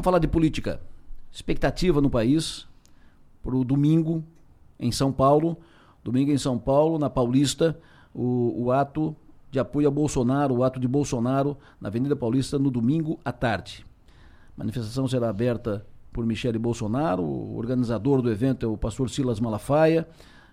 Vamos falar de política. Expectativa no país para o domingo em São Paulo. Domingo em São Paulo, na Paulista, o, o ato de apoio a Bolsonaro, o ato de Bolsonaro na Avenida Paulista no domingo à tarde. A manifestação será aberta por Michele Bolsonaro, o organizador do evento é o pastor Silas Malafaia.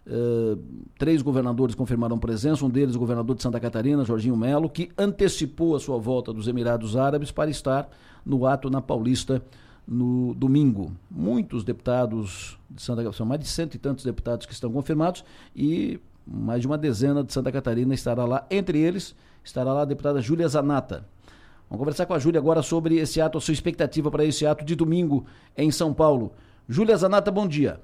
Uh, três governadores confirmaram presença, um deles o governador de Santa Catarina, Jorginho Melo, que antecipou a sua volta dos Emirados Árabes para estar no ato na Paulista no domingo. Muitos deputados de Santa Catarina, são mais de cento e tantos deputados que estão confirmados e mais de uma dezena de Santa Catarina estará lá. Entre eles estará lá a deputada Júlia Zanata. Vamos conversar com a Júlia agora sobre esse ato, a sua expectativa para esse ato de domingo em São Paulo. Júlia Zanata, bom dia.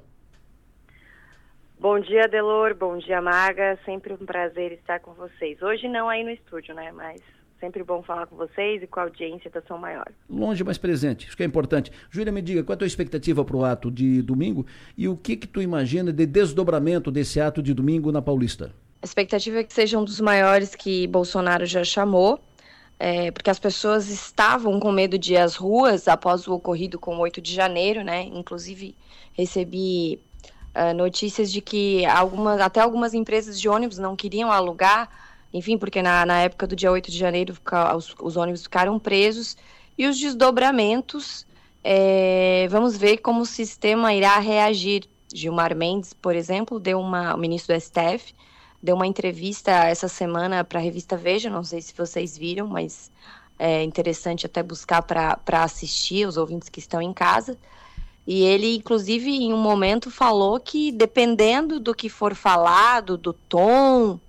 Bom dia, Delor. Bom dia, Maga. Sempre um prazer estar com vocês. Hoje não aí no estúdio, né? Mas sempre bom falar com vocês e com a audiência da São Maior. Longe, mas presente. Isso que é importante. Júlia, me diga, qual é a tua expectativa para o ato de domingo e o que que tu imagina de desdobramento desse ato de domingo na Paulista? A expectativa é que seja um dos maiores que Bolsonaro já chamou é, porque as pessoas estavam com medo de ir às ruas após o ocorrido com o 8 de janeiro, né? Inclusive, recebi uh, notícias de que algumas, até algumas empresas de ônibus não queriam alugar, enfim, porque na, na época do dia 8 de janeiro os, os ônibus ficaram presos, e os desdobramentos, é, vamos ver como o sistema irá reagir. Gilmar Mendes, por exemplo, deu uma, o ministro do STF, deu uma entrevista essa semana para a revista Veja, não sei se vocês viram, mas é interessante até buscar para assistir os ouvintes que estão em casa. E ele, inclusive, em um momento falou que dependendo do que for falado, do tom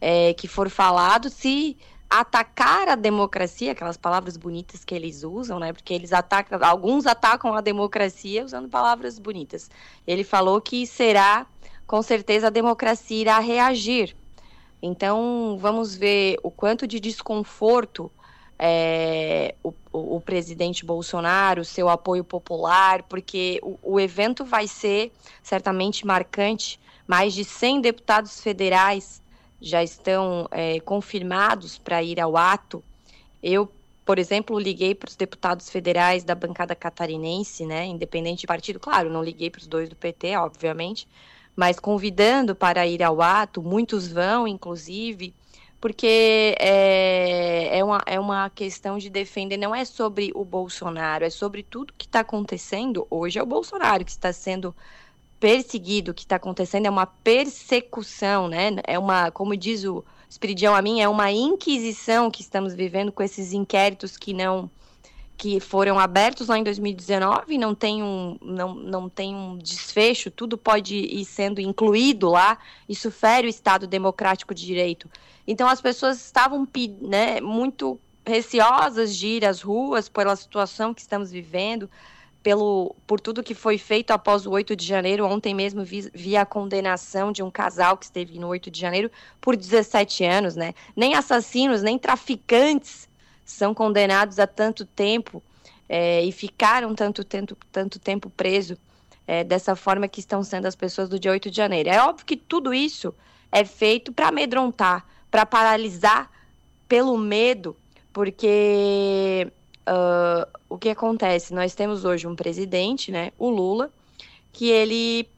é, que for falado, se atacar a democracia, aquelas palavras bonitas que eles usam, né? Porque eles atacam, alguns atacam a democracia usando palavras bonitas. Ele falou que será com certeza a democracia irá reagir. Então, vamos ver o quanto de desconforto é, o, o, presidente Bolsonaro, seu apoio popular, porque o, o, evento vai ser certamente marcante. Mais de 100 deputados federais já estão é, confirmados para ir ao ato. Eu, por exemplo, liguei para os deputados federais da bancada catarinense, né, independente de partido. Claro, não liguei para os dois do PT, obviamente, mas convidando para ir ao ato, muitos vão, inclusive, porque é, é, uma, é uma questão de defender, não é sobre o Bolsonaro, é sobre tudo que está acontecendo. Hoje é o Bolsonaro que está sendo perseguido, o que está acontecendo é uma persecução, né? É uma, como diz o Espiridião a mim, é uma inquisição que estamos vivendo com esses inquéritos que não que foram abertos lá em 2019 não tem um, não, não tem um desfecho, tudo pode ir sendo incluído lá, isso fere o Estado democrático de direito. Então as pessoas estavam né, muito receosas de ir às ruas pela situação que estamos vivendo, pelo, por tudo que foi feito após o 8 de janeiro. Ontem mesmo vi, vi, a condenação de um casal que esteve no 8 de janeiro por 17 anos, né? Nem assassinos, nem traficantes são condenados a tanto tempo é, e ficaram tanto, tanto, tanto tempo preso é, dessa forma que estão sendo as pessoas do dia 8 de janeiro. É óbvio que tudo isso é feito para amedrontar, para paralisar pelo medo, porque uh, o que acontece? Nós temos hoje um presidente, né, o Lula, que ele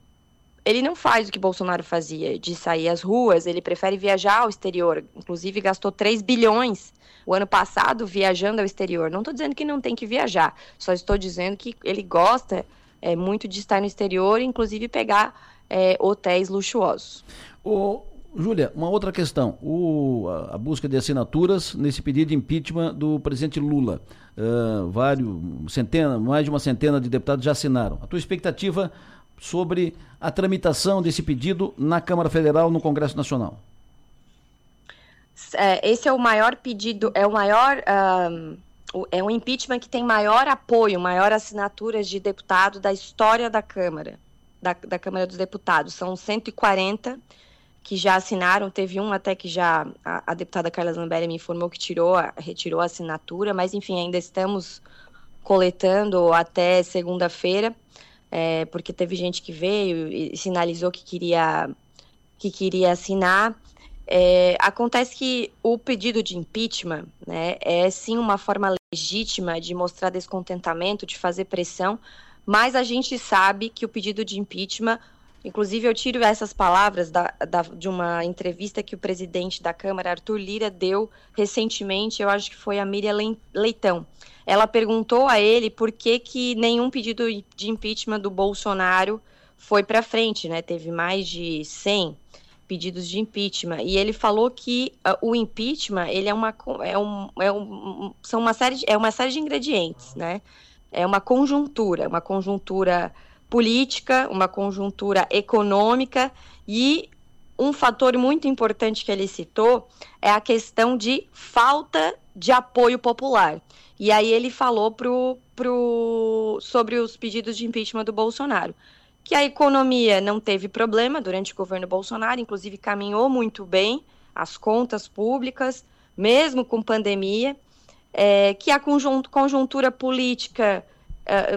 ele não faz o que Bolsonaro fazia, de sair às ruas, ele prefere viajar ao exterior. Inclusive, gastou 3 bilhões o ano passado viajando ao exterior. Não estou dizendo que não tem que viajar, só estou dizendo que ele gosta é, muito de estar no exterior, inclusive pegar é, hotéis luxuosos. O, Júlia, uma outra questão. O, a, a, busca de assinaturas nesse pedido de impeachment do presidente Lula. Uh, vários, centena, mais de uma centena de deputados já assinaram. A tua expectativa sobre a tramitação desse pedido na Câmara Federal, no Congresso Nacional? É, esse é o maior pedido, é o maior. Um, é um impeachment que tem maior apoio, maior assinaturas de deputado da história da Câmara, da, da Câmara dos Deputados. São 140 que já assinaram, teve um até que já a, a deputada Carla Zambelli me informou que tirou, retirou a assinatura, mas enfim, ainda estamos coletando até segunda-feira é, porque teve gente que veio e sinalizou que queria, que queria assinar. É, acontece que o pedido de impeachment né, é sim uma forma legítima de mostrar descontentamento, de fazer pressão, mas a gente sabe que o pedido de impeachment, inclusive eu tiro essas palavras da, da, de uma entrevista que o presidente da Câmara, Arthur Lira, deu recentemente, eu acho que foi a Miriam Leitão. Ela perguntou a ele por que, que nenhum pedido de impeachment do Bolsonaro foi para frente, né? Teve mais de 100 pedidos de impeachment. E ele falou que uh, o impeachment ele é uma, é um, é um, são uma série de, é uma série de ingredientes, né? É uma conjuntura, uma conjuntura política, uma conjuntura econômica e um fator muito importante que ele citou é a questão de falta de apoio popular. E aí ele falou pro, pro, sobre os pedidos de impeachment do Bolsonaro que a economia não teve problema durante o governo Bolsonaro, inclusive caminhou muito bem as contas públicas, mesmo com pandemia, é, que a conjuntura política,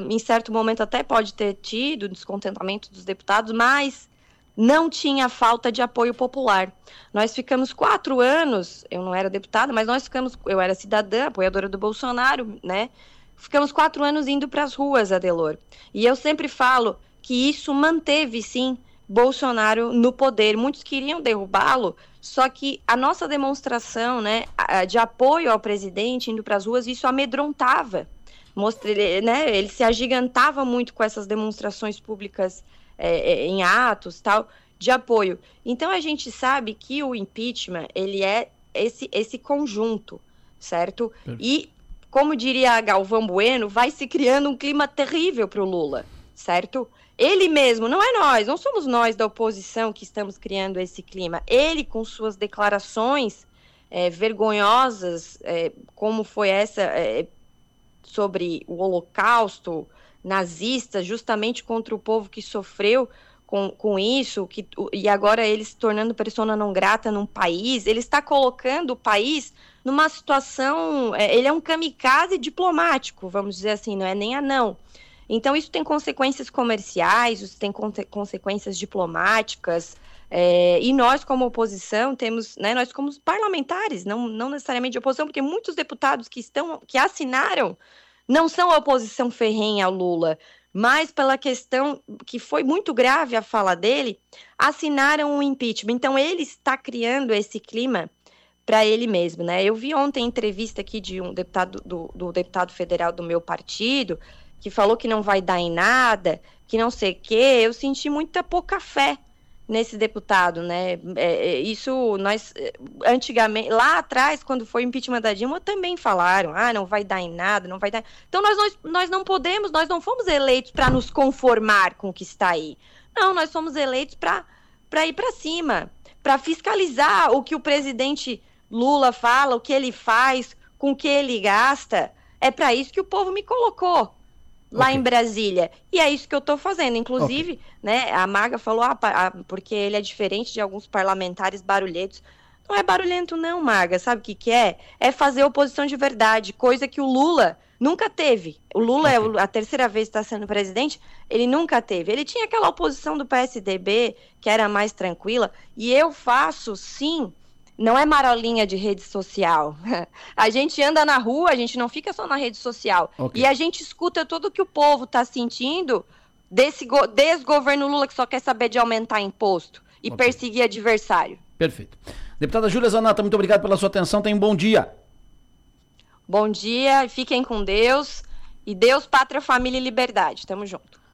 em certo momento, até pode ter tido descontentamento dos deputados, mas não tinha falta de apoio popular. Nós ficamos quatro anos, eu não era deputada, mas nós ficamos, eu era cidadã, apoiadora do Bolsonaro, né? Ficamos quatro anos indo para as ruas, Adelor. E eu sempre falo, que isso manteve, sim, Bolsonaro no poder. Muitos queriam derrubá-lo, só que a nossa demonstração né, de apoio ao presidente indo para as ruas, isso amedrontava. Mostra, né, ele se agigantava muito com essas demonstrações públicas é, é, em atos tal de apoio. Então a gente sabe que o impeachment ele é esse, esse conjunto, certo? E como diria Galvão Bueno, vai se criando um clima terrível para o Lula, certo? Ele mesmo, não é nós, não somos nós da oposição que estamos criando esse clima. Ele, com suas declarações é, vergonhosas, é, como foi essa é, sobre o Holocausto nazista, justamente contra o povo que sofreu com, com isso, que, e agora ele se tornando persona não grata num país, ele está colocando o país numa situação. É, ele é um kamikaze diplomático, vamos dizer assim, não é nem anão. Então, isso tem consequências comerciais, isso tem consequências diplomáticas, é, e nós, como oposição, temos, né, nós como parlamentares, não, não necessariamente oposição, porque muitos deputados que estão, que assinaram, não são a oposição ferrenha ao Lula, mas pela questão que foi muito grave a fala dele, assinaram o impeachment. Então, ele está criando esse clima para ele mesmo, né? Eu vi ontem entrevista aqui de um deputado do, do deputado federal do meu partido, que falou que não vai dar em nada, que não sei o quê, eu senti muita pouca fé nesse deputado, né? É, é, isso nós antigamente, lá atrás, quando foi o impeachment da Dilma, também falaram, ah, não vai dar em nada, não vai dar. Então nós, nós, nós não podemos, nós não fomos eleitos para nos conformar com o que está aí. Não, nós fomos eleitos para ir para cima, para fiscalizar o que o presidente Lula fala, o que ele faz, com o que ele gasta. É para isso que o povo me colocou lá okay. em Brasília. E é isso que eu estou fazendo. Inclusive, okay. né, a Maga falou, ah, porque ele é diferente de alguns parlamentares barulhentos. Não é barulhento, não, Maga. Sabe o que, que é? É fazer oposição de verdade, coisa que o Lula nunca teve. O Lula okay. é a terceira vez que está sendo presidente, ele nunca teve. Ele tinha aquela oposição do PSDB, que era mais tranquila, e eu faço, sim, não é marolinha de rede social. A gente anda na rua, a gente não fica só na rede social. Okay. E a gente escuta tudo que o povo está sentindo desse desgoverno Lula que só quer saber de aumentar imposto e okay. perseguir adversário. Perfeito. Deputada Júlia Zanata, muito obrigado pela sua atenção. Tenha um bom dia. Bom dia, fiquem com Deus. E Deus, pátria, família e liberdade. Tamo junto.